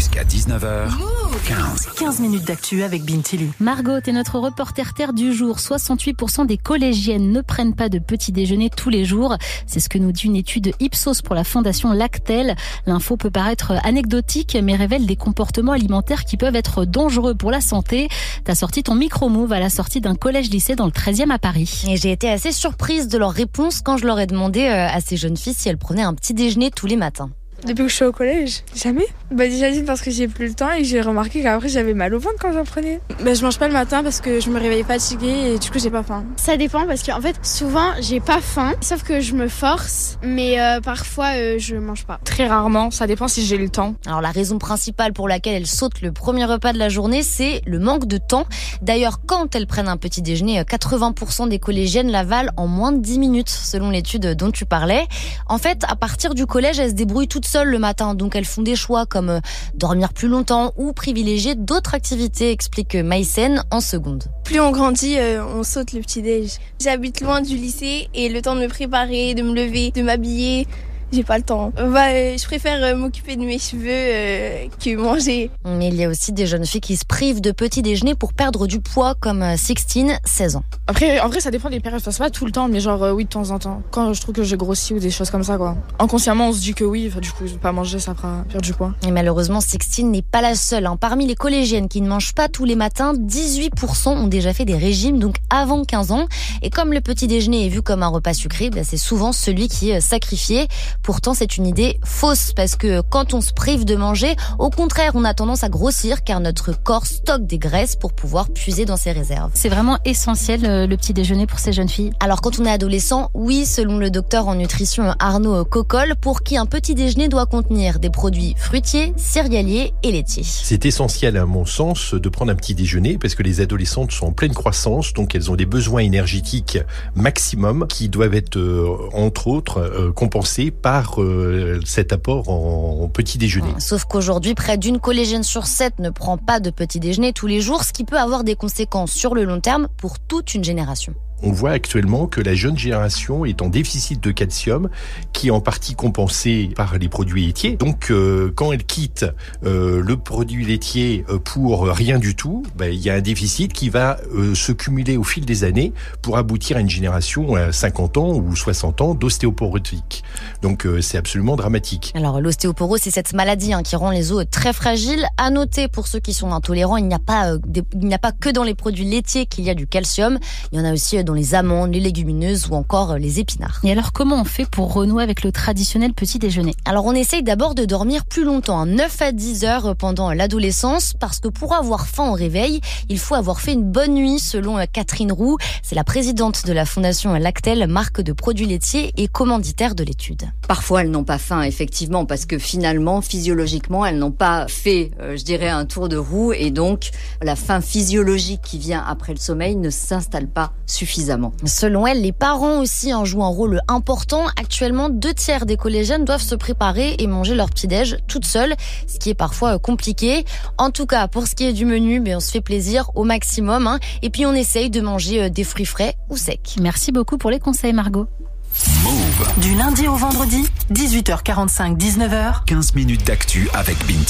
Jusqu'à 19h, 15. 15 minutes d'actu avec Bintili. Margot est notre reporter terre du jour. 68% des collégiennes ne prennent pas de petit déjeuner tous les jours. C'est ce que nous dit une étude Ipsos pour la fondation Lactel. L'info peut paraître anecdotique, mais révèle des comportements alimentaires qui peuvent être dangereux pour la santé. T'as sorti ton micro-move à la sortie d'un collège-lycée dans le 13e à Paris. Et j'ai été assez surprise de leur réponse quand je leur ai demandé euh, à ces jeunes filles si elles prenaient un petit déjeuner tous les matins. Depuis que je suis au collège, jamais. Bah déjà dit parce que j'ai plus le temps et j'ai remarqué qu'après j'avais mal au ventre quand j'en prenais. Bah je mange pas le matin parce que je me réveille fatiguée et du coup j'ai pas faim. Ça dépend parce qu'en fait souvent j'ai pas faim, sauf que je me force, mais euh, parfois euh, je mange pas. Très rarement, ça dépend si j'ai le temps. Alors la raison principale pour laquelle elles sautent le premier repas de la journée, c'est le manque de temps. D'ailleurs, quand elles prennent un petit déjeuner, 80% des collégiennes l'avalent en moins de 10 minutes, selon l'étude dont tu parlais. En fait, à partir du collège, elles se débrouillent toutes seules le matin, donc elles font des choix comme euh, dormir plus longtemps ou privilégier d'autres activités, explique Maïsen en seconde. Plus on grandit, euh, on saute le petit déj. J'habite loin du lycée et le temps de me préparer, de me lever, de m'habiller, j'ai pas le temps. Bah, euh, je préfère euh, m'occuper de mes cheveux euh, que manger. Mais il y a aussi des jeunes filles qui se privent de petit déjeuner pour perdre du poids, comme euh, Sixtine, 16 ans. Après, en vrai, ça dépend des périodes. Enfin, c'est pas tout le temps, mais genre, euh, oui, de temps en temps. Quand je trouve que j'ai grossi ou des choses comme ça, quoi. Inconsciemment, on se dit que oui, enfin, du coup, pas manger, ça fera perdre du poids. Et malheureusement, Sixtine n'est pas la seule. hein. Parmi les collégiennes qui ne mangent pas tous les matins, 18% ont déjà fait des régimes, donc avant 15 ans. Et comme le petit déjeuner est vu comme un repas sucré, bah, c'est souvent celui qui est sacrifié. Pourtant, c'est une idée fausse parce que quand on se prive de manger, au contraire, on a tendance à grossir car notre corps stocke des graisses pour pouvoir puiser dans ses réserves. C'est vraiment essentiel euh, le petit déjeuner pour ces jeunes filles. Alors quand on est adolescent, oui, selon le docteur en nutrition Arnaud Cocolle, pour qui un petit déjeuner doit contenir des produits fruitiers, céréaliers et laitiers. C'est essentiel à mon sens de prendre un petit déjeuner parce que les adolescentes sont en pleine croissance, donc elles ont des besoins énergétiques maximum qui doivent être euh, entre autres euh, compensés par euh, cet apport en, petit déjeuner. Sauf qu'aujourd'hui, près d'une collégienne sur sept ne prend pas de petit déjeuner tous les jours, ce qui peut avoir des conséquences sur le long terme pour toute une génération. On voit actuellement que la jeune génération est en déficit de calcium, qui est en partie compensé par les produits laitiers. Donc, euh, quand elle quitte euh, le produit laitier euh, pour rien du tout, ben, il y a un déficit qui va se cumuler au fil des années pour aboutir à une génération à 50 ans ou 60 ans d'ostéoporotique. Donc, c'est absolument dramatique. Alors l'ostéoporose, c'est cette maladie hein, qui rend les os très fragiles. À noter pour ceux qui sont intolérants, il n'y a pas, a pas que dans les produits laitiers qu'il y a du calcium. Il y en a aussi euh, dans les amandes, les légumineuses ou encore euh, les épinards. Et alors, comment on fait pour renouer avec le traditionnel petit déjeuner? Alors on essaye d'abord de dormir plus longtemps, hein, 9 à 10 heures pendant l'adolescence, parce que pour avoir faim au réveil, il faut avoir fait une bonne nuit, selon euh, Catherine Roux. C'est la présidente de la fondation Lactel, marque de produits laitiers et commanditaire de l'étude. Parfois, elles n'ont pas faim, effectivement, parce que finalement, physiologiquement, elles n'ont pas fait, euh, je dirais, un tour de roue, et donc la faim physiologique qui vient après le sommeil ne s'installe pas suffisamment. Selon elle, les parents aussi en jouent un rôle important. Actuellement, deux tiers des collégiennes doivent se préparer et manger leur petit-déj toutes seules, ce qui est parfois euh, compliqué. En tout cas, pour ce qui est du menu, ben, on se fait plaisir au maximum. hein. et puis, on essaye de manger euh, des fruits frais ou secs. Merci beaucoup pour les conseils, Margot. Move. Du lundi au vendredi, 18h45, 19h. 15 minutes d'actu avec Binti.